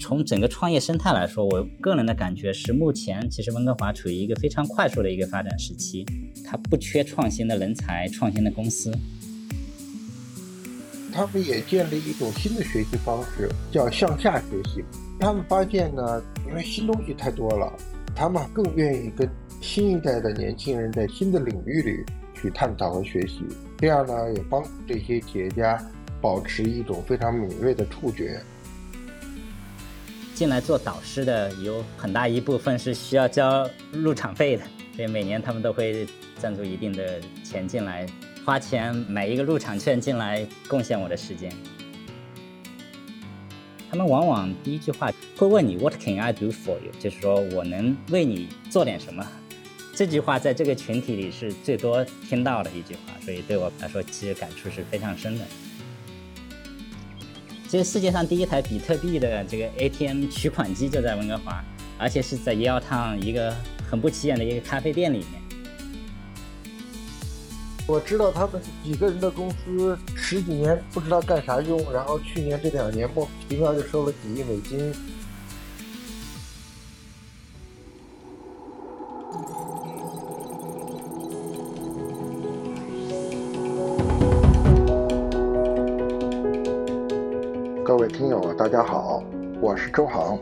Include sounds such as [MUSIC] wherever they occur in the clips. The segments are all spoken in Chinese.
从整个创业生态来说，我个人的感觉是，目前其实温哥华处于一个非常快速的一个发展时期，它不缺创新的人才、创新的公司。他们也建立一种新的学习方式，叫向下学习。他们发现呢，因为新东西太多了，他们更愿意跟新一代的年轻人在新的领域里去探讨和学习。这样呢，也帮助这些企业家保持一种非常敏锐的触觉。进来做导师的有很大一部分是需要交入场费的，所以每年他们都会赞助一定的钱进来，花钱买一个入场券进来，贡献我的时间。他们往往第一句话会问你 “What can I do for you？” 就是说我能为你做点什么。这句话在这个群体里是最多听到的一句话，所以对我来说其实感触是非常深的。其实世界上第一台比特币的这个 ATM 取款机就在温哥华，而且是在 Yale Town 一个很不起眼的一个咖啡店里面。我知道他们几个人的公司十几年不知道干啥用，然后去年这两年莫名其妙就收了几亿美金。听友，大家好，我是周航，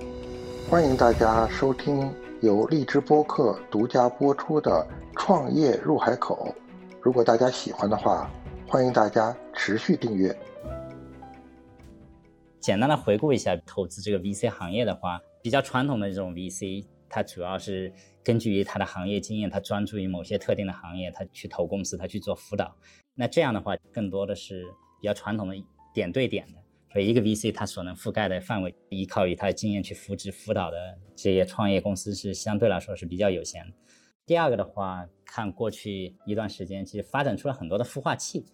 欢迎大家收听由荔枝播客独家播出的《创业入海口》。如果大家喜欢的话，欢迎大家持续订阅。简单的回顾一下投资这个 VC 行业的话，比较传统的这种 VC，它主要是根据于它的行业经验，它专注于某些特定的行业，它去投公司，它去做辅导。那这样的话，更多的是比较传统的点对点的。所以，一个 VC 它所能覆盖的范围，依靠于它的经验去扶持辅导的这些创业公司是相对来说是比较有限的。第二个的话，看过去一段时间，其实发展出了很多的孵化器，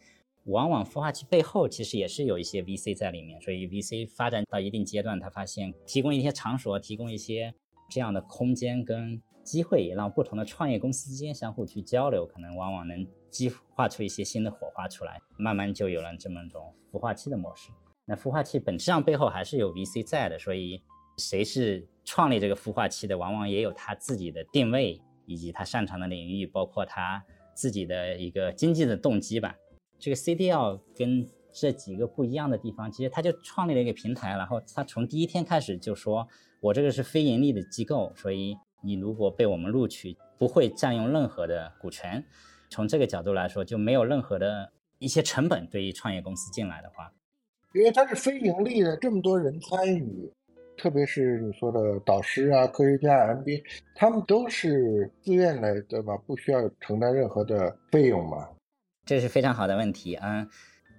往往孵化器背后其实也是有一些 VC 在里面。所以，VC 发展到一定阶段，他发现提供一些场所，提供一些这样的空间跟机会，也让不同的创业公司之间相互去交流，可能往往能激化出一些新的火花出来，慢慢就有了这么一种孵化器的模式。那孵化器本质上背后还是有 VC 在的，所以谁是创立这个孵化器的，往往也有他自己的定位，以及他擅长的领域，包括他自己的一个经济的动机吧。这个 CDL 跟这几个不一样的地方，其实他就创立了一个平台，然后他从第一天开始就说，我这个是非盈利的机构，所以你如果被我们录取，不会占用任何的股权。从这个角度来说，就没有任何的一些成本，对于创业公司进来的话。因为它是非盈利的，这么多人参与，特别是你说的导师啊、科学家、MBA，他们都是自愿的，对吧？不需要承担任何的费用嘛？这是非常好的问题，嗯，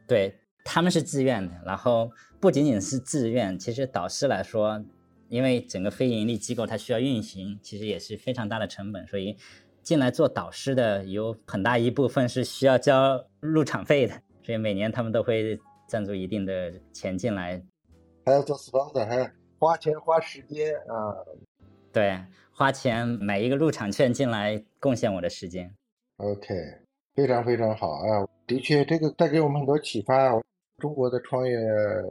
对，他们是自愿的。然后不仅仅是自愿，其实导师来说，因为整个非盈利机构它需要运行，其实也是非常大的成本，所以进来做导师的有很大一部分是需要交入场费的，所以每年他们都会。赞助一定的钱进来，还要做 sponsor，还要花钱花时间啊。对，花钱买一个入场券进来，贡献我的时间。OK，非常非常好啊！的确，这个带给我们很多启发。中国的创业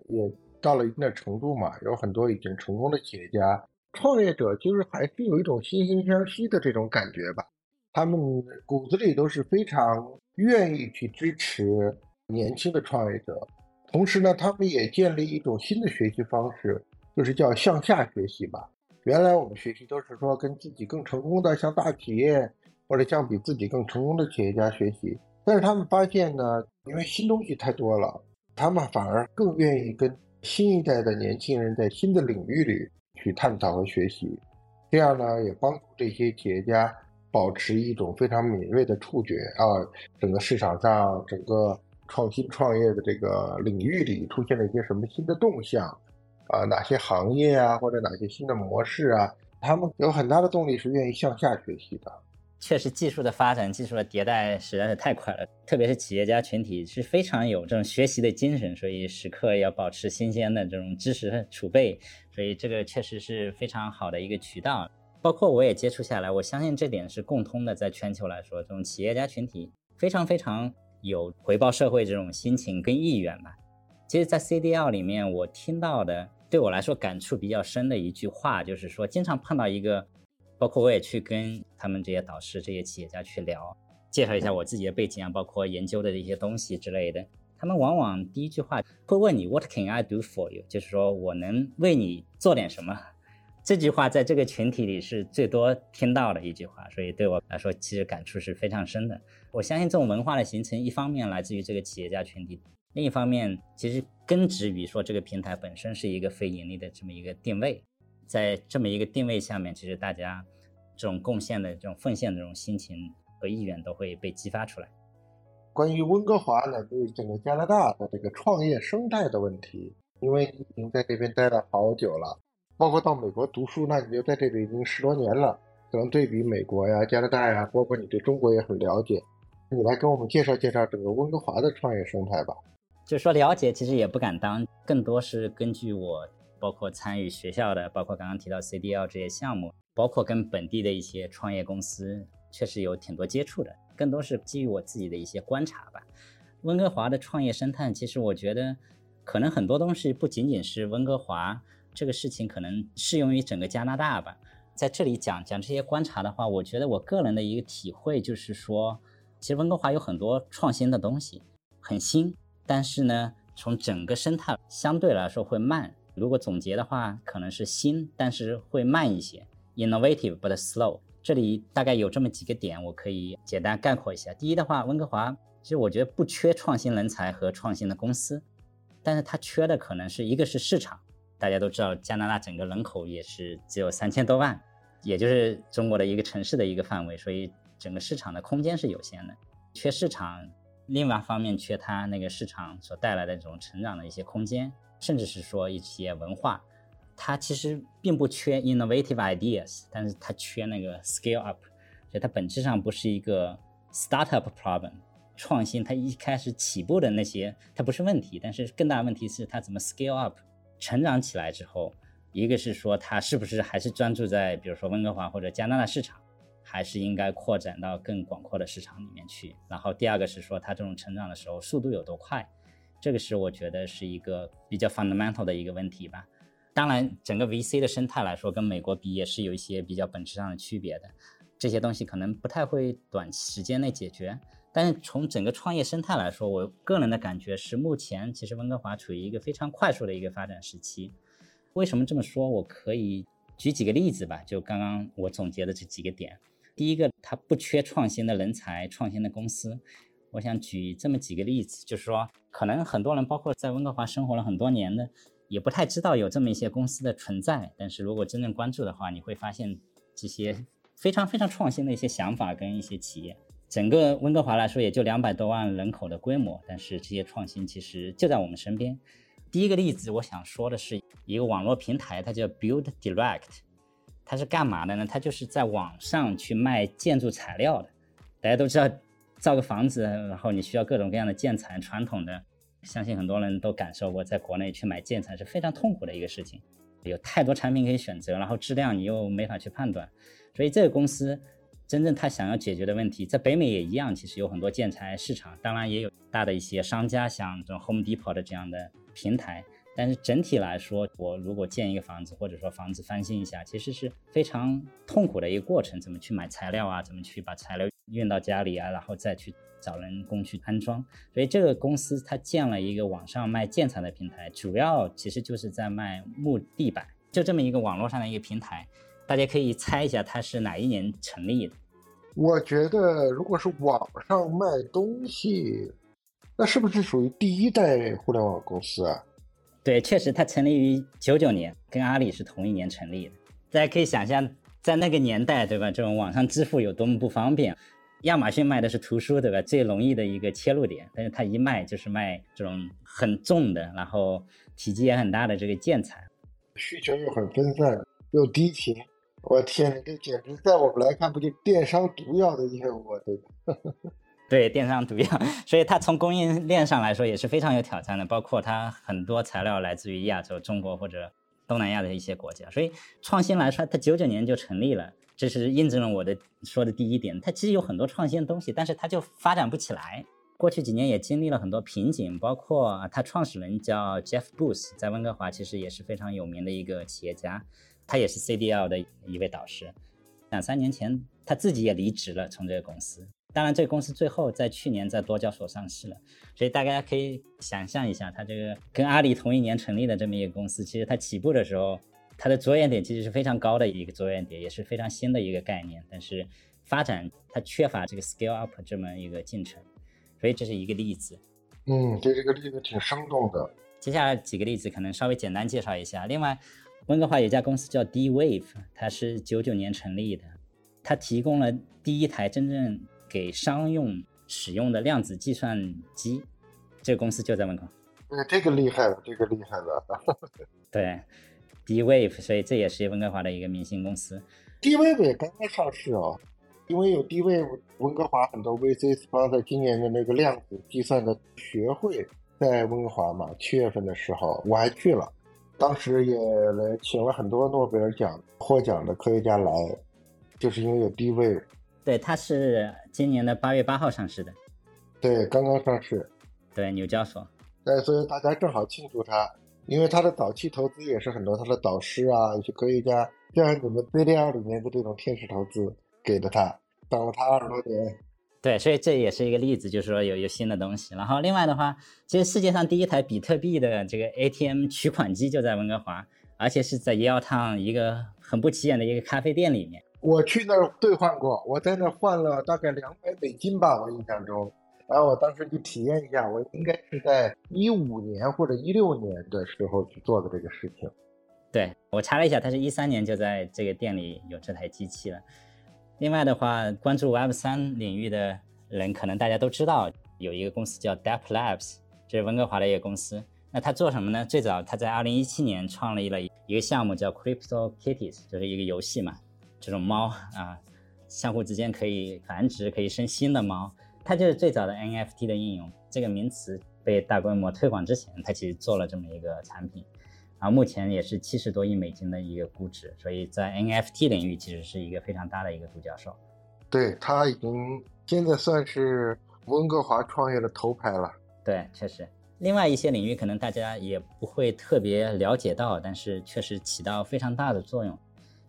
也到了一定的程度嘛，有很多已经成功的企业家、创业者，就是还是有一种惺惺相惜的这种感觉吧。他们骨子里都是非常愿意去支持年轻的创业者。同时呢，他们也建立一种新的学习方式，就是叫向下学习吧。原来我们学习都是说跟自己更成功的，向大企业或者向比自己更成功的企业家学习。但是他们发现呢，因为新东西太多了，他们反而更愿意跟新一代的年轻人在新的领域里去探讨和学习。这样呢，也帮助这些企业家保持一种非常敏锐的触觉啊，整个市场上整个。创新创业的这个领域里出现了一些什么新的动向啊？哪些行业啊，或者哪些新的模式啊？他们有很大的动力是愿意向下学习的。确实，技术的发展、技术的迭代实在是太快了，特别是企业家群体是非常有这种学习的精神，所以时刻要保持新鲜的这种知识储备。所以这个确实是非常好的一个渠道。包括我也接触下来，我相信这点是共通的，在全球来说，这种企业家群体非常非常。有回报社会这种心情跟意愿吧。其实，在 CDL 里面，我听到的对我来说感触比较深的一句话，就是说经常碰到一个，包括我也去跟他们这些导师、这些企业家去聊，介绍一下我自己的背景啊，包括研究的这些东西之类的。他们往往第一句话会问你 “What can I do for you？” 就是说我能为你做点什么。这句话在这个群体里是最多听到的一句话，所以对我来说其实感触是非常深的。我相信这种文化的形成，一方面来自于这个企业家群体，另一方面其实根植于说这个平台本身是一个非盈利的这么一个定位，在这么一个定位下面，其实大家这种贡献的这种奉献的这种心情和意愿都会被激发出来。关于温哥华呢，对整个加拿大的这个创业生态的问题，因为已经在这边待了好久了。包括到美国读书，那你就在这里已经十多年了，可能对比美国呀、加拿大呀，包括你对中国也很了解，你来给我们介绍介绍整个温哥华的创业生态吧。就说了解，其实也不敢当，更多是根据我包括参与学校的，包括刚刚提到 CDL 这些项目，包括跟本地的一些创业公司，确实有挺多接触的，更多是基于我自己的一些观察吧。温哥华的创业生态，其实我觉得可能很多东西不仅仅是温哥华。这个事情可能适用于整个加拿大吧。在这里讲讲这些观察的话，我觉得我个人的一个体会就是说，其实温哥华有很多创新的东西，很新，但是呢，从整个生态相对来说会慢。如果总结的话，可能是新，但是会慢一些，innovative but slow。这里大概有这么几个点，我可以简单概括一下。第一的话，温哥华其实我觉得不缺创新人才和创新的公司，但是它缺的可能是一个是市场。大家都知道，加拿大整个人口也是只有三千多万，也就是中国的一个城市的一个范围，所以整个市场的空间是有限的，缺市场。另外一方面，缺它那个市场所带来的这种成长的一些空间，甚至是说一些文化。它其实并不缺 innovative ideas，但是它缺那个 scale up，所以它本质上不是一个 startup problem。创新它一开始起步的那些它不是问题，但是更大的问题是它怎么 scale up。成长起来之后，一个是说它是不是还是专注在比如说温哥华或者加拿大市场，还是应该扩展到更广阔的市场里面去。然后第二个是说它这种成长的时候速度有多快，这个是我觉得是一个比较 fundamental 的一个问题吧。当然，整个 VC 的生态来说，跟美国比也是有一些比较本质上的区别的。这些东西可能不太会短时间内解决。但是从整个创业生态来说，我个人的感觉是，目前其实温哥华处于一个非常快速的一个发展时期。为什么这么说？我可以举几个例子吧。就刚刚我总结的这几个点，第一个，它不缺创新的人才、创新的公司。我想举这么几个例子，就是说，可能很多人，包括在温哥华生活了很多年的，也不太知道有这么一些公司的存在。但是如果真正关注的话，你会发现这些非常非常创新的一些想法跟一些企业。整个温哥华来说，也就两百多万人口的规模，但是这些创新其实就在我们身边。第一个例子，我想说的是一个网络平台，它叫 Build Direct，它是干嘛的呢？它就是在网上去卖建筑材料的。大家都知道，造个房子，然后你需要各种各样的建材，传统的，相信很多人都感受过，在国内去买建材是非常痛苦的一个事情，有太多产品可以选择，然后质量你又没法去判断，所以这个公司。真正他想要解决的问题，在北美也一样，其实有很多建材市场，当然也有大的一些商家，像这种 Home Depot 的这样的平台。但是整体来说，我如果建一个房子，或者说房子翻新一下，其实是非常痛苦的一个过程。怎么去买材料啊？怎么去把材料运到家里啊？然后再去找人工去安装。所以这个公司它建了一个网上卖建材的平台，主要其实就是在卖木地板，就这么一个网络上的一个平台。大家可以猜一下，它是哪一年成立的？我觉得，如果是网上卖东西，那是不是属于第一代互联网公司啊？对，确实，它成立于九九年，跟阿里是同一年成立的。大家可以想象，在那个年代，对吧？这种网上支付有多么不方便。亚马逊卖的是图书，对吧？最容易的一个切入点，但是它一卖就是卖这种很重的，然后体积也很大的这个建材，需求又很分散，又低频。我天，这简直在我们来看，不就电商毒药的业务啊？对 [LAUGHS] 对，电商毒药，所以它从供应链上来说也是非常有挑战的。包括它很多材料来自于亚洲、中国或者东南亚的一些国家。所以创新来说，它九九年就成立了，这是印证了我的说的第一点。它其实有很多创新的东西，但是它就发展不起来。过去几年也经历了很多瓶颈，包括它创始人叫 Jeff Booth，在温哥华其实也是非常有名的一个企业家，他也是 CDL 的一位导师。两三年前他自己也离职了，从这个公司。当然，这个公司最后在去年在多交所上市了，所以大家可以想象一下，他这个跟阿里同一年成立的这么一个公司，其实它起步的时候，它的着眼点其实是非常高的一个着眼点，也是非常新的一个概念，但是发展它缺乏这个 scale up 这么一个进程，所以这是一个例子。嗯，对这个例子挺生动的。接下来几个例子可能稍微简单介绍一下。另外，温哥华有一家公司叫 D Wave，它是九九年成立的，它提供了第一台真正给商用使用的量子计算机，这个公司就在温哥华。对，这个厉害了，这个厉害了。[LAUGHS] 对，D-Wave，所以这也是温哥华的一个明星公司。D-Wave 也刚刚上市哦，因为有 D-Wave，温哥华很多 VC 方在今年的那个量子计算的学会在温哥华嘛，七月份的时候我还去了，当时也来请了很多诺贝尔奖获奖的科学家来，就是因为有 D-Wave。对，它是今年的八月八号上市的，对，刚刚上市，对，纽交所，对，所以大家正好庆祝他，因为他的早期投资也是很多他的导师啊，一些科学家，就像你们 ZDR 里面的这种天使投资给的他，等了他二十多年，对，所以这也是一个例子，就是说有有新的东西。然后另外的话，其实世界上第一台比特币的这个 ATM 取款机就在温哥华，而且是在 Yale Town 一个很不起眼的一个咖啡店里面。我去那儿兑换过，我在那儿换了大概两百美金吧，我印象中。然后我当时去体验一下，我应该是在一五年或者一六年的时候去做的这个事情。对我查了一下，他是一三年就在这个店里有这台机器了。另外的话，关注 Web 三领域的人，可能大家都知道有一个公司叫 Dep Labs，这是温哥华的一个公司。那它做什么呢？最早它在二零一七年创立了一个项目叫 Crypto Kitties，就是一个游戏嘛。这种猫啊，相互之间可以繁殖，可以生新的猫。它就是最早的 NFT 的应用。这个名词被大规模推广之前，它其实做了这么一个产品。然后目前也是七十多亿美金的一个估值，所以在 NFT 领域其实是一个非常大的一个独角兽。对，它已经现在算是温哥华创业的头牌了。对，确实。另外一些领域可能大家也不会特别了解到，但是确实起到非常大的作用。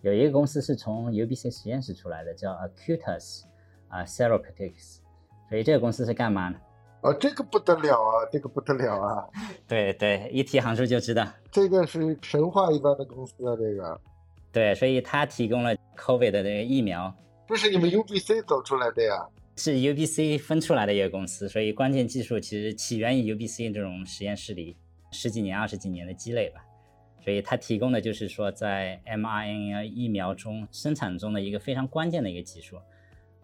有一个公司是从 UBC 实验室出来的，叫 Acutus 啊 Therapeutics，所以这个公司是干嘛呢？哦，这个不得了啊，这个不得了啊！[LAUGHS] 对对，一提行数就知道，这个是神话一般的公司啊，这个。对，所以它提供了 COVID 的这个疫苗。这是你们 UBC 走出来的呀？是 UBC 分出来的一个公司，所以关键技术其实起源于 UBC 这种实验室里十几年、二十几年的积累吧。所以它提供的就是说，在 mRNA 疫苗中生产中的一个非常关键的一个技术，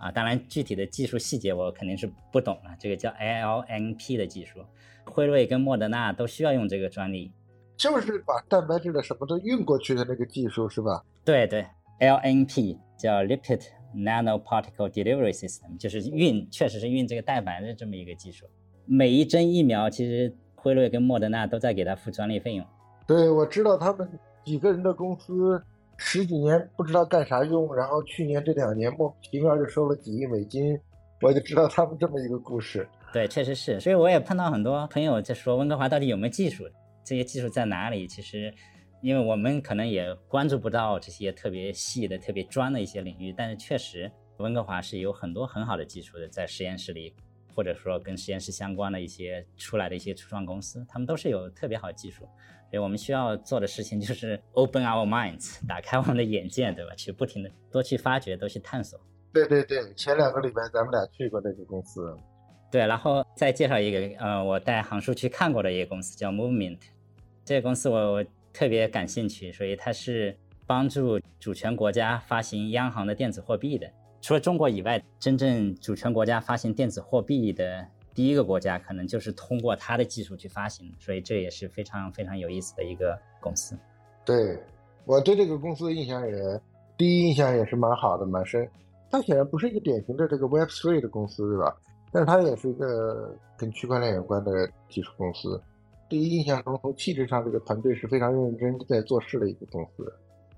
啊，当然具体的技术细节我肯定是不懂了。这个叫 LNP 的技术，辉瑞跟莫德纳都需要用这个专利，就是把蛋白质的什么都运过去的那个技术是吧？对对，LNP 叫 Lipid Nanoparticle Delivery System，就是运，确实是运这个蛋白的这么一个技术。每一针疫苗，其实辉瑞跟莫德纳都在给他付专利费用。对，我知道他们几个人的公司十几年不知道干啥用，然后去年这两年莫名其妙就收了几亿美金，我就知道他们这么一个故事。对，确实是，所以我也碰到很多朋友在说温哥华到底有没有技术，这些技术在哪里？其实，因为我们可能也关注不到这些特别细的、特别专的一些领域，但是确实温哥华是有很多很好的技术的，在实验室里，或者说跟实验室相关的一些出来的一些初创公司，他们都是有特别好的技术。所以我们需要做的事情就是 open our minds，[LAUGHS] 打开我们的眼界，对吧？去不停的多去发掘，多去探索。对对对，前两个礼拜咱们俩去过那个公司。对，然后再介绍一个，呃，我带航叔去看过的一个公司叫 Movement，这个公司我我特别感兴趣，所以它是帮助主权国家发行央行的电子货币的。除了中国以外，真正主权国家发行电子货币的。第一个国家可能就是通过它的技术去发行，所以这也是非常非常有意思的一个公司。对我对这个公司的印象也，第一印象也是蛮好的，蛮深。它显然不是一个典型的这个 Web Three 的公司，对吧？但是它也是一个跟区块链有关的技术公司。第一印象中，从气质上，这个团队是非常认真在做事的一个公司。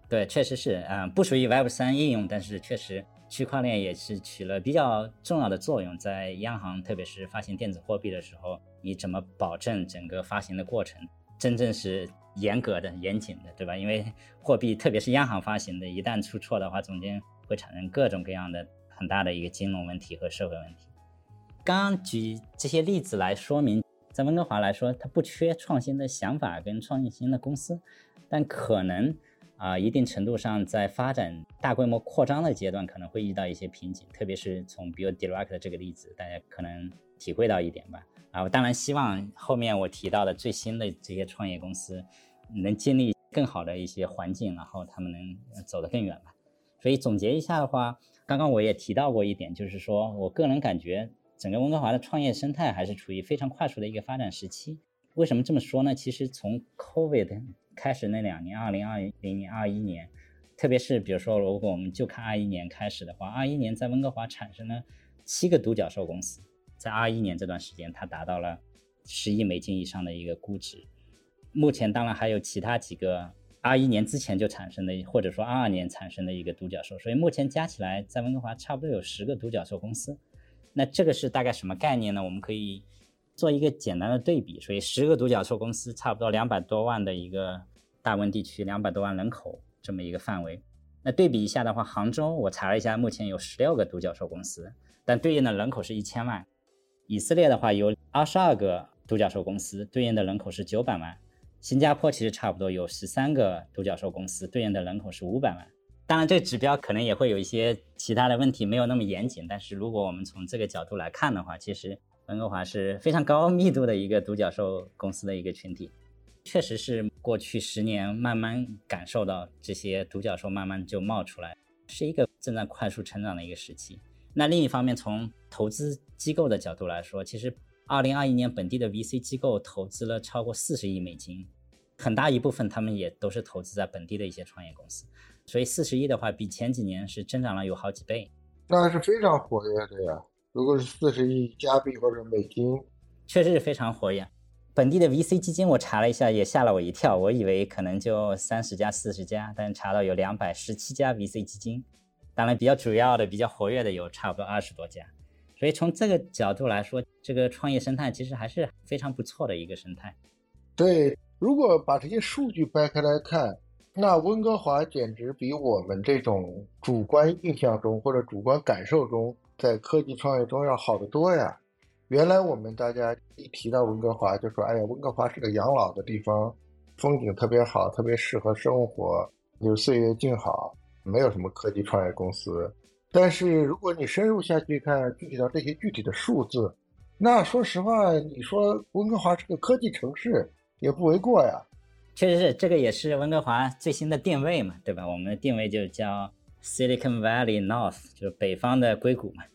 对，确实是，嗯，不属于 Web3 应用，但是确实。区块链也是起了比较重要的作用，在央行特别是发行电子货币的时候，你怎么保证整个发行的过程真正是严格的、严谨的，对吧？因为货币特别是央行发行的，一旦出错的话，中间会产生各种各样的很大的一个金融问题和社会问题。刚举这些例子来说明，在温哥华来说，它不缺创新的想法跟创新的公司，但可能。啊，一定程度上，在发展大规模扩张的阶段，可能会遇到一些瓶颈，特别是从 Build Direct 这个例子，大家可能体会到一点吧。啊，我当然希望后面我提到的最新的这些创业公司，能经历更好的一些环境，然后他们能走得更远吧。所以总结一下的话，刚刚我也提到过一点，就是说我个人感觉，整个温哥华的创业生态还是处于非常快速的一个发展时期。为什么这么说呢？其实从 COVID 开始那两年，二零二零年、二一年，特别是比如说，如果我们就看二一年开始的话，二一年在温哥华产生了七个独角兽公司，在二一年这段时间，它达到了十亿美金以上的一个估值。目前当然还有其他几个二一年之前就产生的，或者说二二年产生的一个独角兽，所以目前加起来在温哥华差不多有十个独角兽公司。那这个是大概什么概念呢？我们可以。做一个简单的对比，所以十个独角兽公司差不多两百多万的一个大温地区，两百多万人口这么一个范围。那对比一下的话，杭州我查了一下，目前有十六个独角兽公司，但对应的人口是一千万。以色列的话有二十二个独角兽公司，对应的人口是九百万。新加坡其实差不多有十三个独角兽公司，对应的人口是五百万。当然，这指标可能也会有一些其他的问题，没有那么严谨。但是如果我们从这个角度来看的话，其实。温哥华是非常高密度的一个独角兽公司的一个群体，确实是过去十年慢慢感受到这些独角兽慢慢就冒出来，是一个正在快速成长的一个时期。那另一方面，从投资机构的角度来说，其实二零二一年本地的 VC 机构投资了超过四十亿美金，很大一部分他们也都是投资在本地的一些创业公司，所以四十亿的话，比前几年是增长了有好几倍，那是非常活跃的呀。如果是四十亿加币或者美金，确实是非常活跃。本地的 VC 基金我查了一下，也吓了我一跳。我以为可能就三十家、四十家，但查到有两百十七家 VC 基金。当然，比较主要的、比较活跃的有差不多二十多家。所以从这个角度来说，这个创业生态其实还是非常不错的一个生态。对，如果把这些数据掰开来看，那温哥华简直比我们这种主观印象中或者主观感受中。在科技创业中要好得多呀！原来我们大家一提到温哥华，就说：“哎呀，温哥华是个养老的地方，风景特别好，特别适合生活，就岁月静好，没有什么科技创业公司。”但是如果你深入下去看，具体到这些具体的数字，那说实话，你说温哥华是个科技城市也不为过呀。确实是，这个也是温哥华最新的定位嘛，对吧？我们的定位就叫 Silicon Valley North，就是北方的硅谷嘛。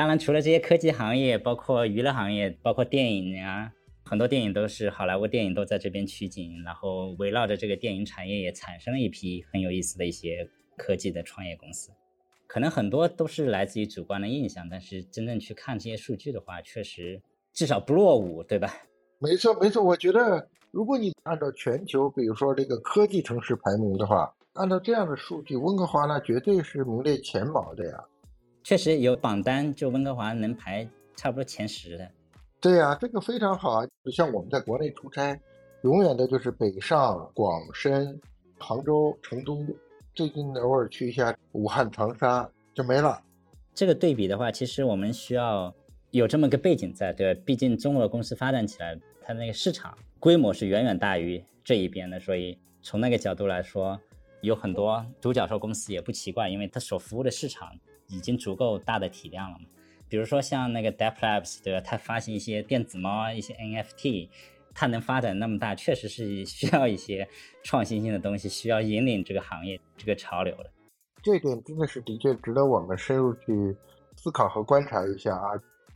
当然，除了这些科技行业，包括娱乐行业，包括电影啊，很多电影都是好莱坞电影都在这边取景，然后围绕着这个电影产业也产生了一批很有意思的一些科技的创业公司。可能很多都是来自于主观的印象，但是真正去看这些数据的话，确实至少不落伍，对吧？没错，没错。我觉得，如果你按照全球，比如说这个科技城市排名的话，按照这样的数据，温哥华呢绝对是名列前茅的呀。确实有榜单，就温哥华能排差不多前十的。对呀，这个非常好啊！就像我们在国内出差，永远的就是北上广深、杭州、成都，最近偶尔去一下武汉、长沙就没了。这个对比的话，其实我们需要有这么个背景在，对吧？毕竟中国的公司发展起来，它那个市场规模是远远大于这一边的，所以从那个角度来说，有很多独角兽公司也不奇怪，因为它所服务的市场。已经足够大的体量了嘛？比如说像那个 Dep Labs，对吧？它发行一些电子猫啊、一些 NFT，它能发展那么大，确实是需要一些创新性的东西，需要引领这个行业这个潮流的。这点真的是的确值得我们深入去思考和观察一下啊！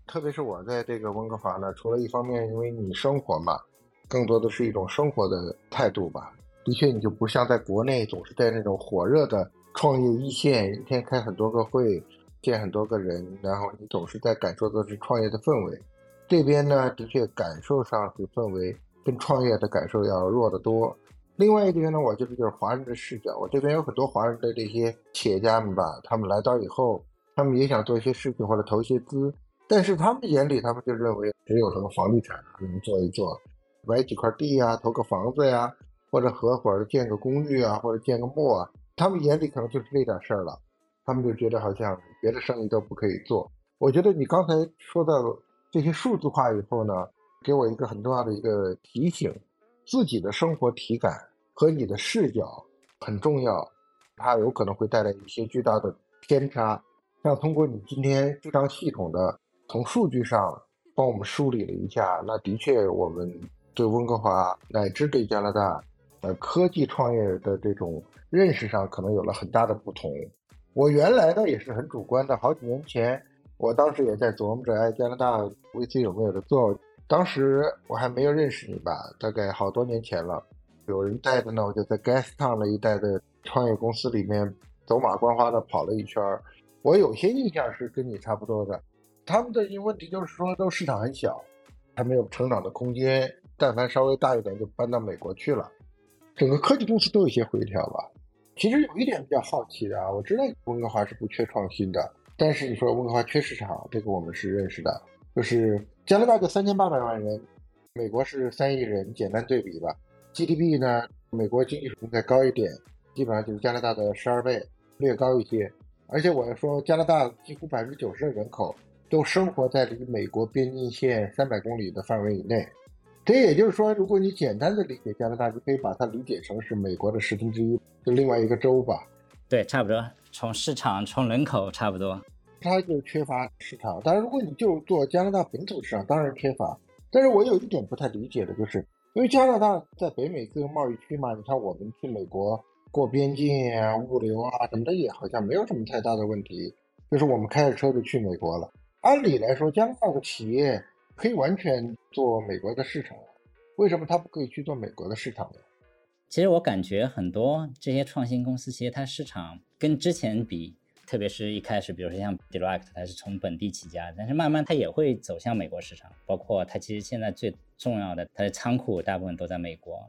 特别是我在这个温哥华呢，除了一方面因为你生活嘛，更多的是一种生活的态度吧。的确，你就不像在国内总是在那种火热的。创业一线，一天开很多个会，见很多个人，然后你总是在感受的是创业的氛围。这边呢，的确感受上是氛围跟创业的感受要弱得多。另外一边呢，我觉得就是华人的视角，我这边有很多华人的这些企业家们吧，他们来到以后，他们也想做一些事情或者投一些资，但是他们眼里他们就认为只有什么房地产能做一做，买几块地呀，投个房子呀，或者合伙建个公寓啊，或者建个墓啊，他们眼里可能就是这点事儿了，他们就觉得好像别的生意都不可以做。我觉得你刚才说到这些数字化以后呢，给我一个很重要的一个提醒：自己的生活体感和你的视角很重要，它有可能会带来一些巨大的偏差。像通过你今天非常系统的从数据上帮我们梳理了一下，那的确我们对温哥华乃至对加拿大，呃，科技创业的这种认识上可能有了很大的不同。我原来呢也是很主观的，好几年前我当时也在琢磨着，哎，加拿大 VC 有没有的做。当时我还没有认识你吧，大概好多年前了，有人带着呢，我就在 Gastown 那一带的创业公司里面走马观花的跑了一圈儿。我有些印象是跟你差不多的，他们的一个问题就是说，都市场很小，还没有成长的空间。但凡稍微大一点，就搬到美国去了。整个科技公司都有些回调吧。其实有一点比较好奇的啊，我知道温哥华是不缺创新的，但是你说温哥华缺市场，这个我们是认识的。就是加拿大就三千八百万人，美国是三亿人，简单对比吧。GDP 呢，美国经济水平再高一点，基本上就是加拿大的十二倍，略高一些。而且我要说，加拿大几乎百分之九十的人口都生活在离美国边境线三百公里的范围以内。这也就是说，如果你简单的理解加拿大，就可以把它理解成是美国的十分之一，就另外一个州吧。对，差不多。从市场、从人口差不多。它就缺乏市场。当然，如果你就做加拿大本土市场，当然缺乏。但是我有一点不太理解的就是，因为加拿大在北美自由贸易区嘛，你看我们去美国。过边境啊，物流啊什么的也好像没有什么太大的问题，就是我们开着车就去美国了。按理来说，加拿大的企业可以完全做美国的市场，为什么他不可以去做美国的市场呢？其实我感觉很多这些创新公司，其实它市场跟之前比，特别是一开始，比如说像 Direct，它是从本地起家，但是慢慢它也会走向美国市场。包括它其实现在最重要的，它的仓库大部分都在美国，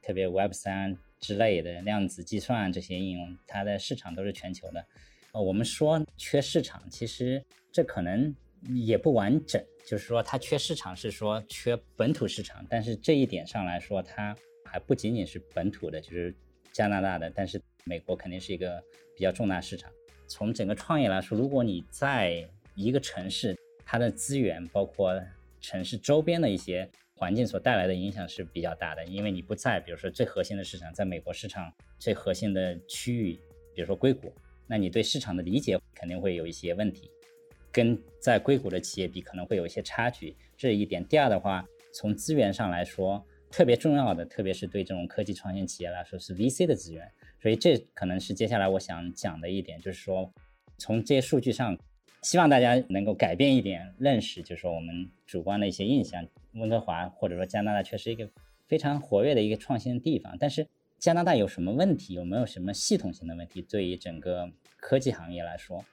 特别 Web 三。之类的量子计算这些应用，它的市场都是全球的。呃，我们说缺市场，其实这可能也不完整。就是说，它缺市场是说缺本土市场，但是这一点上来说，它还不仅仅是本土的，就是加拿大的。但是美国肯定是一个比较重大市场。从整个创业来说，如果你在一个城市，它的资源包括城市周边的一些。环境所带来的影响是比较大的，因为你不在，比如说最核心的市场，在美国市场最核心的区域，比如说硅谷，那你对市场的理解肯定会有一些问题，跟在硅谷的企业比可能会有一些差距，这是一点。第二的话，从资源上来说，特别重要的，特别是对这种科技创新企业来说，是 VC 的资源，所以这可能是接下来我想讲的一点，就是说从这些数据上。希望大家能够改变一点认识，就是说我们主观的一些印象。温哥华或者说加拿大确实一个非常活跃的一个创新的地方，但是加拿大有什么问题？有没有什么系统性的问题？对于整个科技行业来说，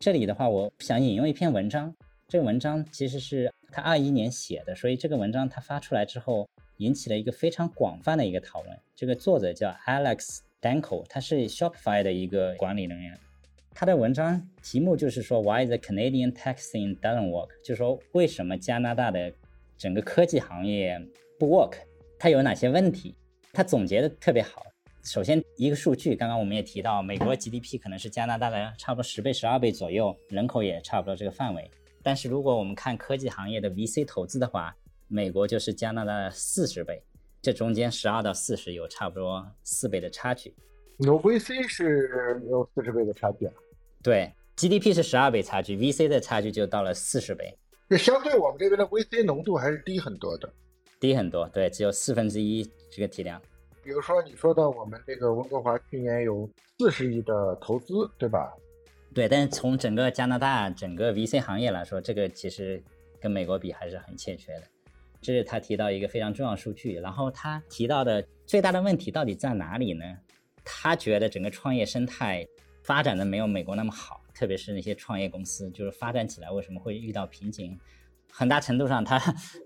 这里的话，我想引用一篇文章。这个文章其实是他二一年写的，所以这个文章他发出来之后，引起了一个非常广泛的一个讨论。这个作者叫 Alex Danko，他是 Shopify 的一个管理人员。他的文章题目就是说，Why the Canadian tech scene doesn't work？就是说，为什么加拿大的整个科技行业不 work？它有哪些问题？他总结的特别好。首先，一个数据，刚刚我们也提到，美国 GDP 可能是加拿大的差不多十倍、十二倍左右，人口也差不多这个范围。但是，如果我们看科技行业的 VC 投资的话，美国就是加拿大的四十倍，这中间十二到四十有差不多四倍的差距。有 VC 是有四十倍的差距啊？对，GDP 是十二倍差距，VC 的差距就到了四十倍。这相对我们这边的 VC 浓度还是低很多的，低很多。对，只有四分之一这个体量。比如说，你说到我们这个温哥华去年有四十亿的投资，对吧？对，但是从整个加拿大整个 VC 行业来说，这个其实跟美国比还是很欠缺的。这是他提到一个非常重要数据。然后他提到的最大的问题到底在哪里呢？他觉得整个创业生态。发展的没有美国那么好，特别是那些创业公司，就是发展起来为什么会遇到瓶颈？很大程度上，他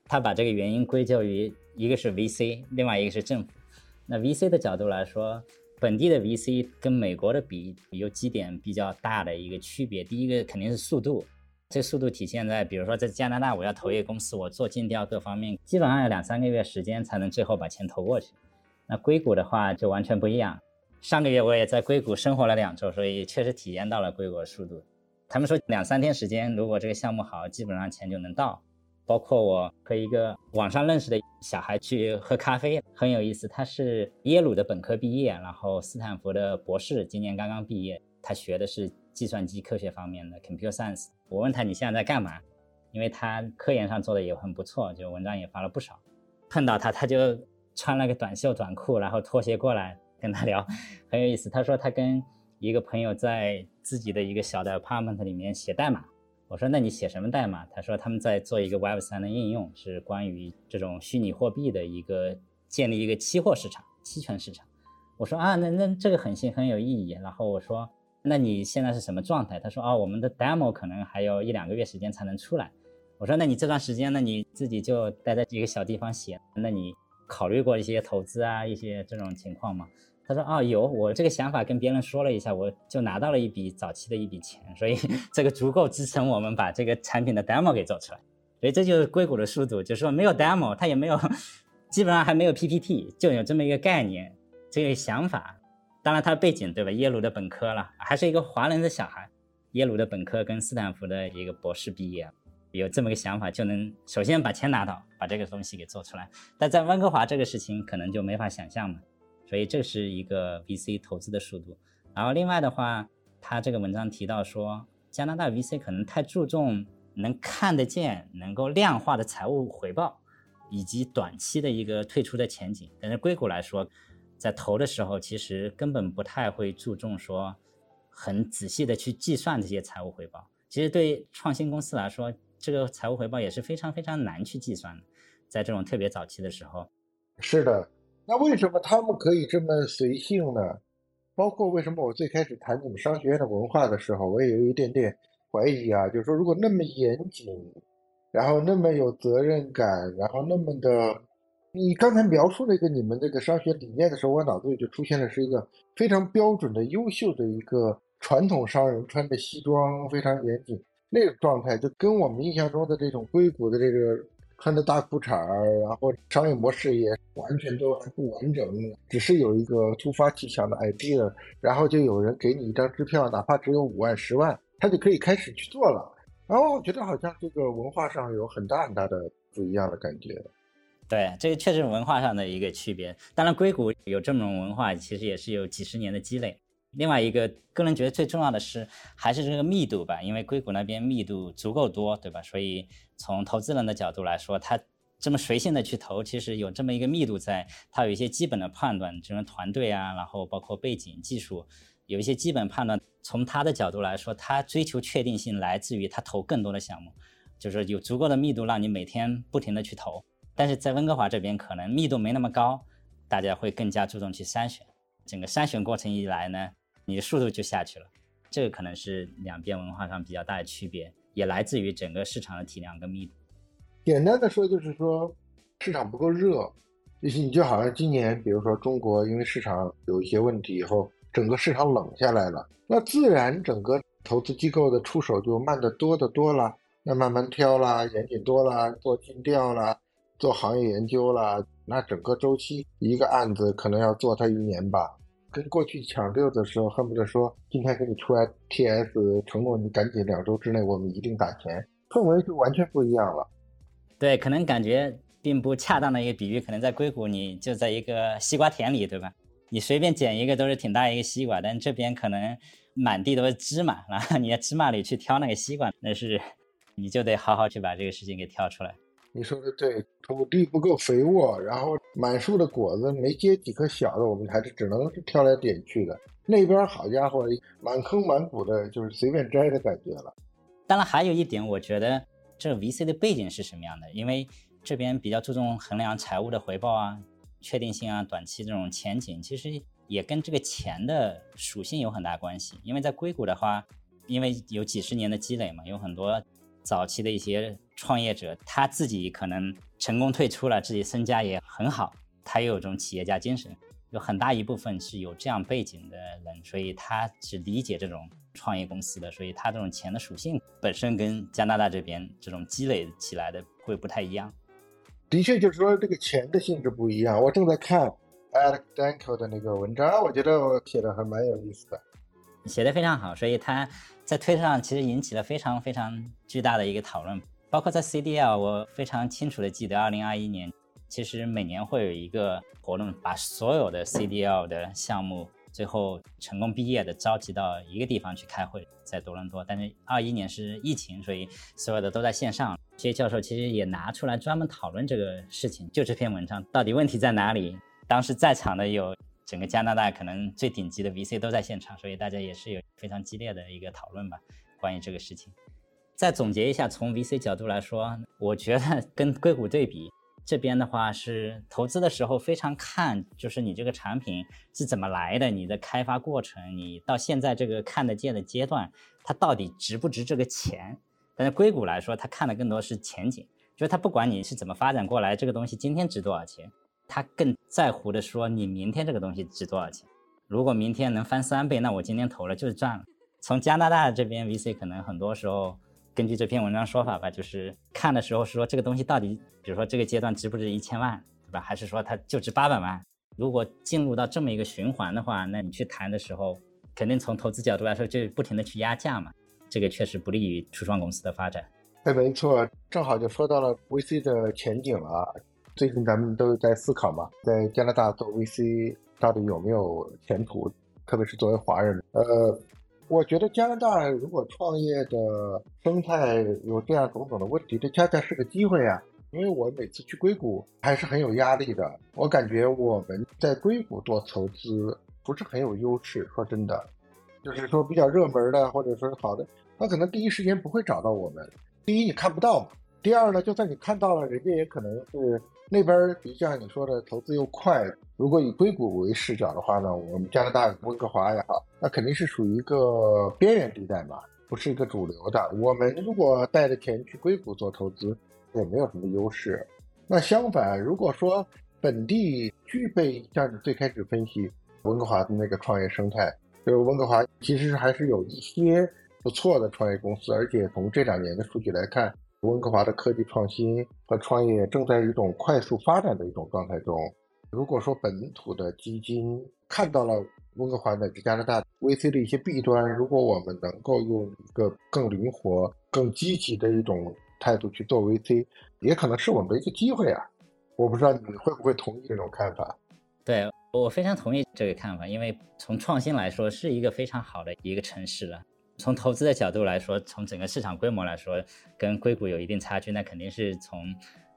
他把这个原因归咎于一个是 VC，另外一个是政府。那 VC 的角度来说，本地的 VC 跟美国的比，有几点比较大的一个区别。第一个肯定是速度，这速度体现在，比如说在加拿大，我要投一个公司，我做尽调各方面，基本上要两三个月时间才能最后把钱投过去。那硅谷的话就完全不一样。上个月我也在硅谷生活了两周，所以确实体验到了硅谷的速度。他们说两三天时间，如果这个项目好，基本上钱就能到。包括我和一个网上认识的小孩去喝咖啡，很有意思。他是耶鲁的本科毕业，然后斯坦福的博士，今年刚刚毕业。他学的是计算机科学方面的 computer science。我问他你现在在干嘛？因为他科研上做的也很不错，就文章也发了不少。碰到他，他就穿了个短袖短裤，然后拖鞋过来跟他聊，很有意思。他说他跟一个朋友在自己的一个小的 apartment 里面写代码。我说：“那你写什么代码？”他说：“他们在做一个 Web 三的应用，是关于这种虚拟货币的一个建立一个期货市场、期权市场。”我说：“啊，那那这个很新，很有意义。”然后我说：“那你现在是什么状态？”他说：“哦，我们的 demo 可能还有一两个月时间才能出来。”我说：“那你这段时间呢？你自己就待在一个小地方写？那你考虑过一些投资啊，一些这种情况吗？”他说：“哦，有，我这个想法跟别人说了一下，我就拿到了一笔早期的一笔钱，所以 [LAUGHS] 这个足够支撑我们把这个产品的 demo 给做出来。所以这就是硅谷的速度，就是说没有 demo，他也没有，基本上还没有 PPT，就有这么一个概念，这个想法。当然他的背景对吧？耶鲁的本科了，还是一个华人的小孩，耶鲁的本科跟斯坦福的一个博士毕业，有这么个想法，就能首先把钱拿到，把这个东西给做出来。但在温哥华这个事情可能就没法想象嘛。”所以这是一个 VC 投资的速度，然后另外的话，他这个文章提到说，加拿大 VC 可能太注重能看得见、能够量化的财务回报，以及短期的一个退出的前景。但是硅谷来说，在投的时候，其实根本不太会注重说很仔细的去计算这些财务回报。其实对创新公司来说，这个财务回报也是非常非常难去计算的，在这种特别早期的时候。是的。那为什么他们可以这么随性呢？包括为什么我最开始谈你们商学院的文化的时候，我也有一点点怀疑啊。就是说，如果那么严谨，然后那么有责任感，然后那么的，你刚才描述那个你们这个商学理念的时候，我脑子里就出现的是一个非常标准的、优秀的一个传统商人穿着西装，非常严谨那个状态，就跟我们印象中的这种硅谷的这个。穿着大裤衩儿，然后商业模式也完全都还不完整，只是有一个突发奇想的 idea，然后就有人给你一张支票，哪怕只有五万、十万，他就可以开始去做了。然后我觉得好像这个文化上有很大很大的不一样的感觉。对，这个确实文化上的一个区别。当然，硅谷有这种文化，其实也是有几十年的积累。另外一个个人觉得最重要的是还是这个密度吧，因为硅谷那边密度足够多，对吧？所以从投资人的角度来说，他这么随性的去投，其实有这么一个密度在，他有一些基本的判断，这种团队啊，然后包括背景、技术，有一些基本判断。从他的角度来说，他追求确定性来自于他投更多的项目，就是有足够的密度让你每天不停的去投。但是在温哥华这边可能密度没那么高，大家会更加注重去筛选，整个筛选过程一来呢。你的速度就下去了，这个可能是两边文化上比较大的区别，也来自于整个市场的体量跟密度。简单的说，就是说市场不够热，就是你就好像今年，比如说中国因为市场有一些问题以后，整个市场冷下来了，那自然整个投资机构的出手就慢得多得多了，那慢慢挑啦，严谨多了，做尽调啦，做行业研究啦，那整个周期一个案子可能要做它一年吧。跟过去抢六的时候，恨不得说今天给你出来 TS，承诺你赶紧两周之内我们一定打钱，氛围就完全不一样了。对，可能感觉并不恰当的一个比喻，可能在硅谷你就在一个西瓜田里，对吧？你随便捡一个都是挺大一个西瓜，但这边可能满地都是芝麻，然后你在芝麻里去挑那个西瓜，那是你就得好好去把这个事情给挑出来。你说的对，土地不够肥沃，然后满树的果子没结几颗小的，我们还是只能是挑来点去的。那边好家伙，满坑满谷的，就是随便摘的感觉了。当然，还有一点，我觉得这 VC 的背景是什么样的？因为这边比较注重衡量财务的回报啊、确定性啊、短期这种前景，其实也跟这个钱的属性有很大关系。因为在硅谷的话，因为有几十年的积累嘛，有很多。早期的一些创业者，他自己可能成功退出了，自己身家也很好，他也有这种企业家精神，有很大一部分是有这样背景的人，所以他是理解这种创业公司的，所以他这种钱的属性本身跟加拿大这边这种积累起来的会不太一样。的确，就是说这个钱的性质不一样。我正在看 Alex Danko 的那个文章，我觉得我写的还蛮有意思的，写的非常好。所以他在推特上其实引起了非常非常巨大的一个讨论，包括在 CDL，我非常清楚的记得，二零二一年其实每年会有一个活动，把所有的 CDL 的项目最后成功毕业的召集到一个地方去开会，在多伦多。但是二一年是疫情，所以所有的都在线上。这些教授其实也拿出来专门讨论这个事情，就这篇文章到底问题在哪里？当时在场的有整个加拿大可能最顶级的 VC 都在现场，所以大家也是有非常激烈的一个讨论吧，关于这个事情。再总结一下，从 VC 角度来说，我觉得 [LAUGHS] 跟硅谷对比，这边的话是投资的时候非常看，就是你这个产品是怎么来的，你的开发过程，你到现在这个看得见的阶段，它到底值不值这个钱？但是硅谷来说，他看的更多是前景，就是他不管你是怎么发展过来，这个东西今天值多少钱，他更在乎的说你明天这个东西值多少钱。如果明天能翻三倍，那我今天投了就是赚了。从加拿大这边 VC 可能很多时候根据这篇文章说法吧，就是看的时候是说这个东西到底，比如说这个阶段值不值一千万，对吧？还是说它就值八百万？如果进入到这么一个循环的话，那你去谈的时候，肯定从投资角度来说就不停的去压价嘛。这个确实不利于初创公司的发展。哎，没错，正好就说到了 VC 的前景了。最近咱们都在思考嘛，在加拿大做 VC 到底有没有前途？特别是作为华人，呃，我觉得加拿大如果创业的生态有这样种种的问题，这恰恰是个机会啊。因为我每次去硅谷还是很有压力的，我感觉我们在硅谷做投资不是很有优势。说真的，就是说比较热门的，或者说是好的。他可能第一时间不会找到我们。第一，你看不到；第二呢，就算你看到了，人家也可能是那边，比如像你说的，投资又快。如果以硅谷为视角的话呢，我们加拿大温哥华也好，那肯定是属于一个边缘地带嘛，不是一个主流的。我们如果带着钱去硅谷做投资，也没有什么优势。那相反，如果说本地具备像你最开始分析温哥华的那个创业生态，就是温哥华其实还是有一些。不错的创业公司，而且从这两年的数据来看，温哥华的科技创新和创业正在一种快速发展的一种状态中。如果说本土的基金看到了温哥华乃至加拿大 VC 的一些弊端，如果我们能够用一个更灵活、更积极的一种态度去做 VC，也可能是我们的一个机会啊！我不知道你会不会同意这种看法？对我非常同意这个看法，因为从创新来说，是一个非常好的一个城市了。从投资的角度来说，从整个市场规模来说，跟硅谷有一定差距，那肯定是从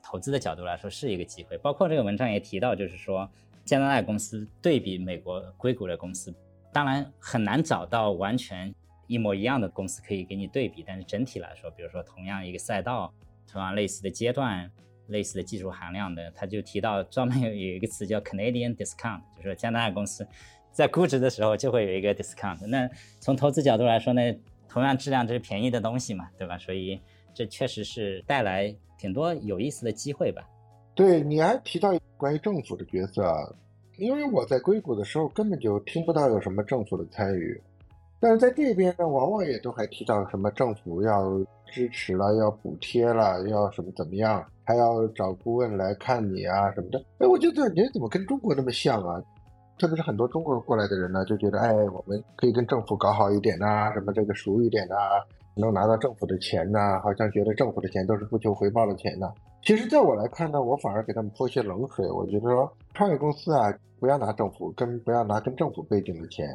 投资的角度来说是一个机会。包括这个文章也提到，就是说加拿大公司对比美国硅谷的公司，当然很难找到完全一模一样的公司可以给你对比。但是整体来说，比如说同样一个赛道，同样类似的阶段，类似的技术含量的，他就提到专门有有一个词叫 Canadian discount，就是说加拿大公司。在估值的时候就会有一个 discount。那从投资角度来说呢，同样质量这是便宜的东西嘛，对吧？所以这确实是带来挺多有意思的机会吧。对，你还提到关于政府的角色，因为我在硅谷的时候根本就听不到有什么政府的参与，但是在这边呢，往往也都还提到什么政府要支持了，要补贴了，要什么怎么样，还要找顾问来看你啊什么的。哎，我觉得你怎么跟中国那么像啊？特别是很多中国过来的人呢，就觉得，哎，我们可以跟政府搞好一点呐，什么这个熟一点呐，能拿到政府的钱呐，好像觉得政府的钱都是不求回报的钱呐。其实，在我来看呢，我反而给他们泼些冷水。我觉得说，创业公司啊，不要拿政府跟不要拿跟政府背景的钱，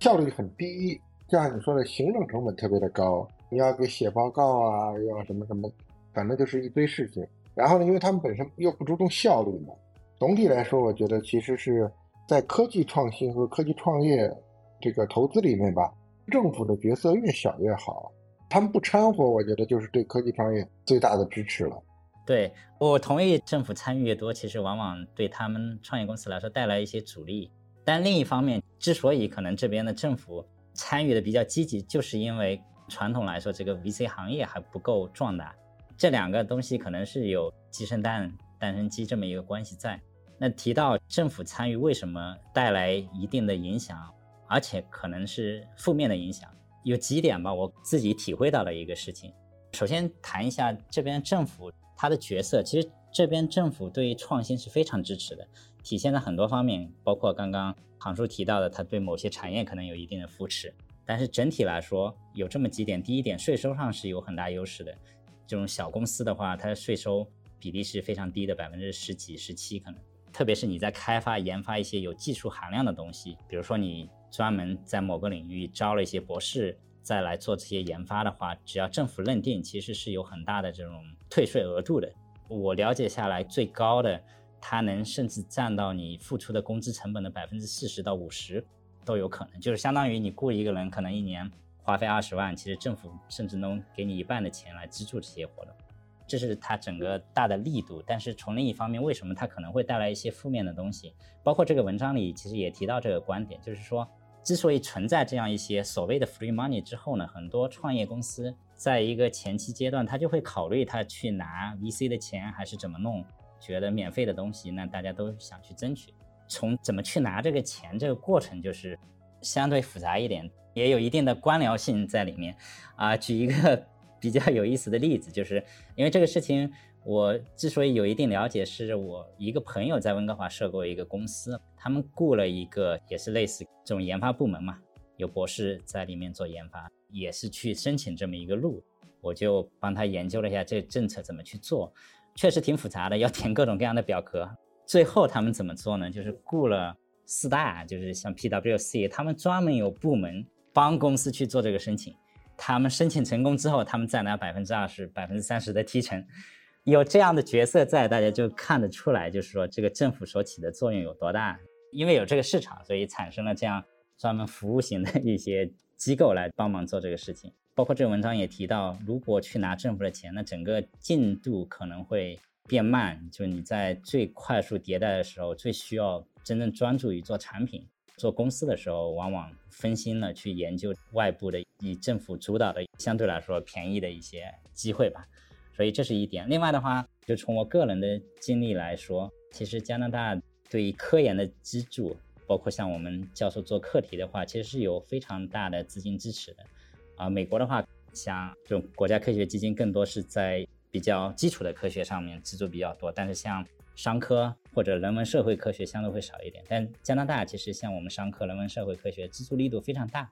效率很低。像你说的，行政成本特别的高，你要给写报告啊，要什么什么，反正就是一堆事情。然后呢，因为他们本身又不注重效率嘛，总体来说，我觉得其实是。在科技创新和科技创业这个投资里面吧，政府的角色越小越好。他们不掺和，我觉得就是对科技创业最大的支持了。对我同意，政府参与越多，其实往往对他们创业公司来说带来一些阻力。但另一方面，之所以可能这边的政府参与的比较积极，就是因为传统来说，这个 VC 行业还不够壮大。这两个东西可能是有鸡生蛋，蛋生鸡这么一个关系在。那提到政府参与为什么带来一定的影响，而且可能是负面的影响，有几点吧，我自己体会到了一个事情。首先谈一下这边政府它的角色，其实这边政府对于创新是非常支持的，体现在很多方面，包括刚刚杭叔提到的，他对某些产业可能有一定的扶持。但是整体来说，有这么几点：第一点，税收上是有很大优势的，这种小公司的话，它的税收比例是非常低的，百分之十几、十七可能。特别是你在开发研发一些有技术含量的东西，比如说你专门在某个领域招了一些博士，再来做这些研发的话，只要政府认定，其实是有很大的这种退税额度的。我了解下来，最高的它能甚至占到你付出的工资成本的百分之四十到五十都有可能，就是相当于你雇一个人，可能一年花费二十万，其实政府甚至能给你一半的钱来资助这些活动。这是它整个大的力度，但是从另一方面，为什么它可能会带来一些负面的东西？包括这个文章里其实也提到这个观点，就是说，之所以存在这样一些所谓的 free money 之后呢，很多创业公司在一个前期阶段，他就会考虑他去拿 VC 的钱还是怎么弄，觉得免费的东西，那大家都想去争取。从怎么去拿这个钱这个过程，就是相对复杂一点，也有一定的官僚性在里面。啊，举一个。比较有意思的例子，就是因为这个事情，我之所以有一定了解，是我一个朋友在温哥华设过一个公司，他们雇了一个也是类似这种研发部门嘛，有博士在里面做研发，也是去申请这么一个路，我就帮他研究了一下这政策怎么去做，确实挺复杂的，要填各种各样的表格。最后他们怎么做呢？就是雇了四大，就是像 PWC，他们专门有部门帮公司去做这个申请。他们申请成功之后，他们再拿百分之二十、百分之三十的提成，有这样的角色在，大家就看得出来，就是说这个政府所起的作用有多大。因为有这个市场，所以产生了这样专门服务型的一些机构来帮忙做这个事情。包括这个文章也提到，如果去拿政府的钱，那整个进度可能会变慢。就你在最快速迭代的时候，最需要真正专注于做产品。做公司的时候，往往分心了去研究外部的以政府主导的相对来说便宜的一些机会吧，所以这是一点。另外的话，就从我个人的经历来说，其实加拿大对于科研的资助，包括像我们教授做课题的话，其实是有非常大的资金支持的。啊，美国的话，像这种国家科学基金更多是在比较基础的科学上面资助比较多，但是像商科或者人文社会科学相对会少一点，但加拿大其实像我们商科、人文社会科学资助力度非常大。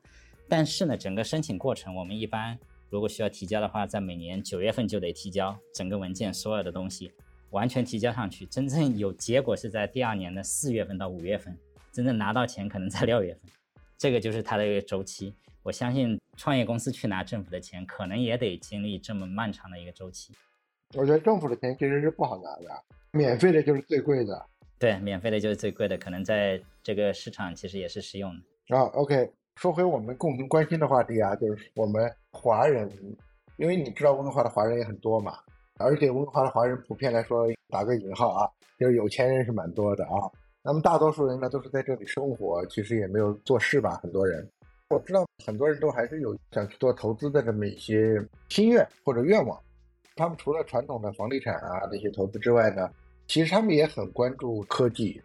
但是呢，整个申请过程，我们一般如果需要提交的话，在每年九月份就得提交整个文件，所有的东西完全提交上去。真正有结果是在第二年的四月份到五月份，真正拿到钱可能在六月份。这个就是它的一个周期。我相信创业公司去拿政府的钱，可能也得经历这么漫长的一个周期。我觉得政府的钱其实是不好拿的。免费的就是最贵的，对，免费的就是最贵的，可能在这个市场其实也是适用的啊。OK，说回我们共同关心的话题啊，就是我们华人，因为你知道温哥华的华人也很多嘛，而且温哥华的华人普遍来说，打个引号啊，就是有钱人是蛮多的啊。那么大多数人呢都是在这里生活，其实也没有做事吧。很多人，我知道很多人都还是有想去做投资的这么一些心愿或者愿望。他们除了传统的房地产啊这些投资之外呢？其实他们也很关注科技，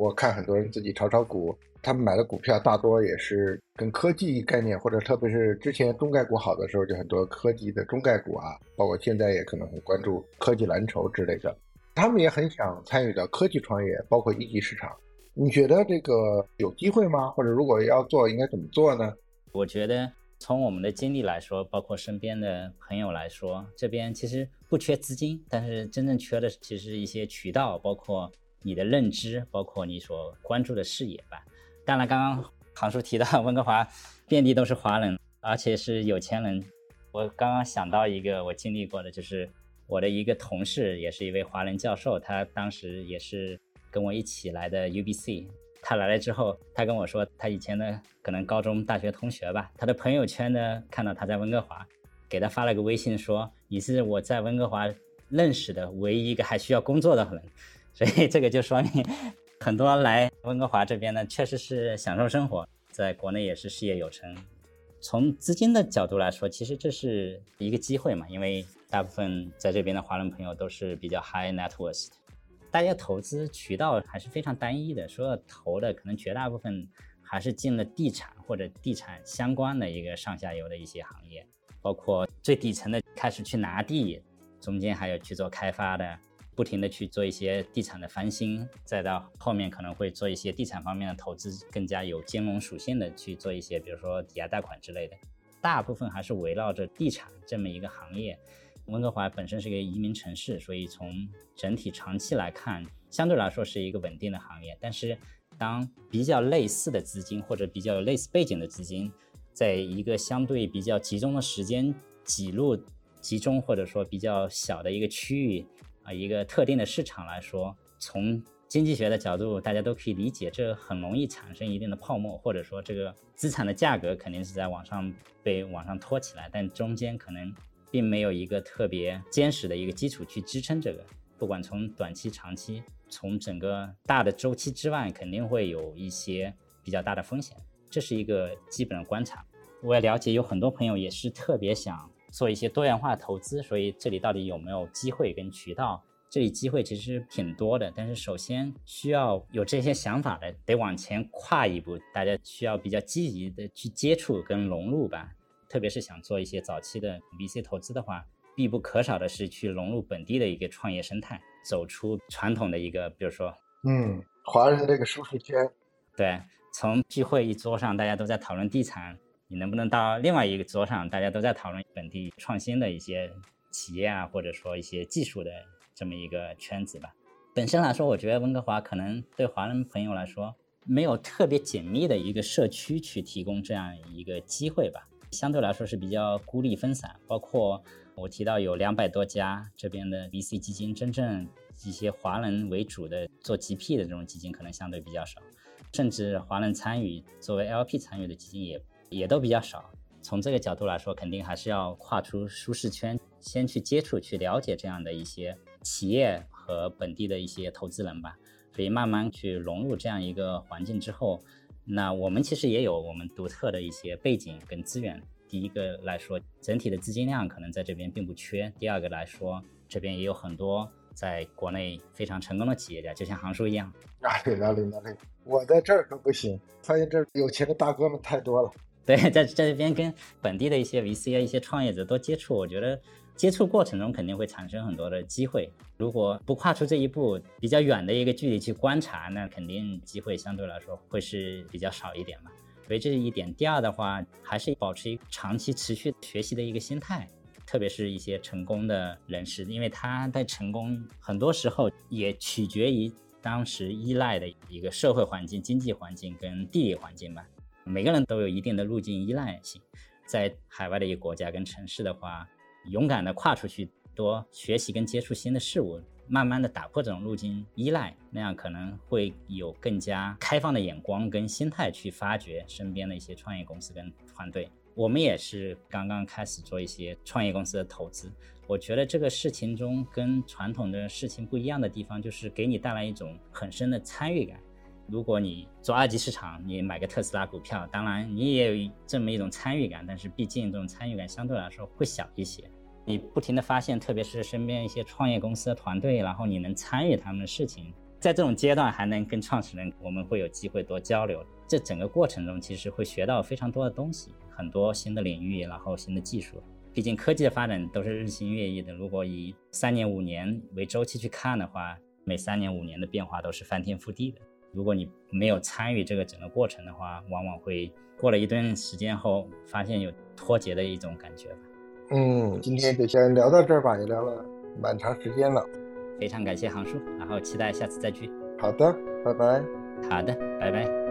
我看很多人自己炒炒股，他们买的股票大多也是跟科技概念，或者特别是之前中概股好的时候，就很多科技的中概股啊，包括现在也可能很关注科技蓝筹之类的，他们也很想参与到科技创业，包括一级市场。你觉得这个有机会吗？或者如果要做，应该怎么做呢？我觉得。从我们的经历来说，包括身边的朋友来说，这边其实不缺资金，但是真正缺的其实一些渠道，包括你的认知，包括你所关注的视野吧。当然，刚刚杭叔提到温哥华遍地都是华人，而且是有钱人。我刚刚想到一个我经历过的，就是我的一个同事，也是一位华人教授，他当时也是跟我一起来的 UBC。他来了之后，他跟我说，他以前的可能高中、大学同学吧，他的朋友圈呢看到他在温哥华，给他发了个微信说：“你是我在温哥华认识的唯一一个还需要工作的人。”所以这个就说明，很多来温哥华这边呢，确实是享受生活，在国内也是事业有成。从资金的角度来说，其实这是一个机会嘛，因为大部分在这边的华人朋友都是比较 high net worth。大家投资渠道还是非常单一的，所有投的可能绝大部分还是进了地产或者地产相关的一个上下游的一些行业，包括最底层的开始去拿地，中间还有去做开发的，不停的去做一些地产的翻新，再到后面可能会做一些地产方面的投资，更加有金融属性的去做一些，比如说抵押贷款之类的，大部分还是围绕着地产这么一个行业。温哥华本身是一个移民城市，所以从整体长期来看，相对来说是一个稳定的行业。但是，当比较类似的资金或者比较有类似背景的资金，在一个相对比较集中的时间挤入集中或者说比较小的一个区域一个特定的市场来说，从经济学的角度，大家都可以理解，这很容易产生一定的泡沫，或者说这个资产的价格肯定是在往上被往上托起来，但中间可能。并没有一个特别坚实的一个基础去支撑这个，不管从短期、长期，从整个大的周期之外，肯定会有一些比较大的风险，这是一个基本的观察。我也了解有很多朋友也是特别想做一些多元化投资，所以这里到底有没有机会跟渠道？这里机会其实挺多的，但是首先需要有这些想法的，得往前跨一步，大家需要比较积极的去接触跟融入吧。特别是想做一些早期的 VC 投资的话，必不可少的是去融入本地的一个创业生态，走出传统的一个，比如说，嗯，华人这个舒适圈。对，从聚会一桌上大家都在讨论地产，你能不能到另外一个桌上，大家都在讨论本地创新的一些企业啊，或者说一些技术的这么一个圈子吧？本身来说，我觉得温哥华可能对华人朋友来说，没有特别紧密的一个社区去提供这样一个机会吧。相对来说是比较孤立分散，包括我提到有两百多家这边的 VC 基金，真正一些华人为主的做 GP 的这种基金可能相对比较少，甚至华人参与作为 LP 参与的基金也也都比较少。从这个角度来说，肯定还是要跨出舒适圈，先去接触、去了解这样的一些企业和本地的一些投资人吧。所以慢慢去融入这样一个环境之后。那我们其实也有我们独特的一些背景跟资源。第一个来说，整体的资金量可能在这边并不缺；第二个来说，这边也有很多在国内非常成功的企业家，就像航叔一样。哪里哪里哪里，我在这儿可不行，发现这有钱的大哥们太多了。对，在在这边跟本地的一些 VC 啊、一些创业者多接触，我觉得。接触过程中肯定会产生很多的机会，如果不跨出这一步，比较远的一个距离去观察，那肯定机会相对来说会是比较少一点嘛。所以这是一点。第二的话，还是保持一长期持续学习的一个心态，特别是一些成功的人士，因为他在成功很多时候也取决于当时依赖的一个社会环境、经济环境跟地理环境吧。每个人都有一定的路径依赖性，在海外的一个国家跟城市的话。勇敢的跨出去，多学习跟接触新的事物，慢慢的打破这种路径依赖，那样可能会有更加开放的眼光跟心态去发掘身边的一些创业公司跟团队。我们也是刚刚开始做一些创业公司的投资，我觉得这个事情中跟传统的事情不一样的地方，就是给你带来一种很深的参与感。如果你做二级市场，你买个特斯拉股票，当然你也有这么一种参与感，但是毕竟这种参与感相对来说会小一些。你不停的发现，特别是身边一些创业公司的团队，然后你能参与他们的事情，在这种阶段还能跟创始人，我们会有机会多交流。这整个过程中其实会学到非常多的东西，很多新的领域，然后新的技术。毕竟科技的发展都是日新月异的，如果以三年五年为周期去看的话，每三年五年的变化都是翻天覆地的。如果你没有参与这个整个过程的话，往往会过了一段时间后，发现有脱节的一种感觉吧。嗯，今天就先聊到这儿吧，也聊了蛮长时间了。非常感谢航叔，然后期待下次再聚。好的，拜拜。好的，拜拜。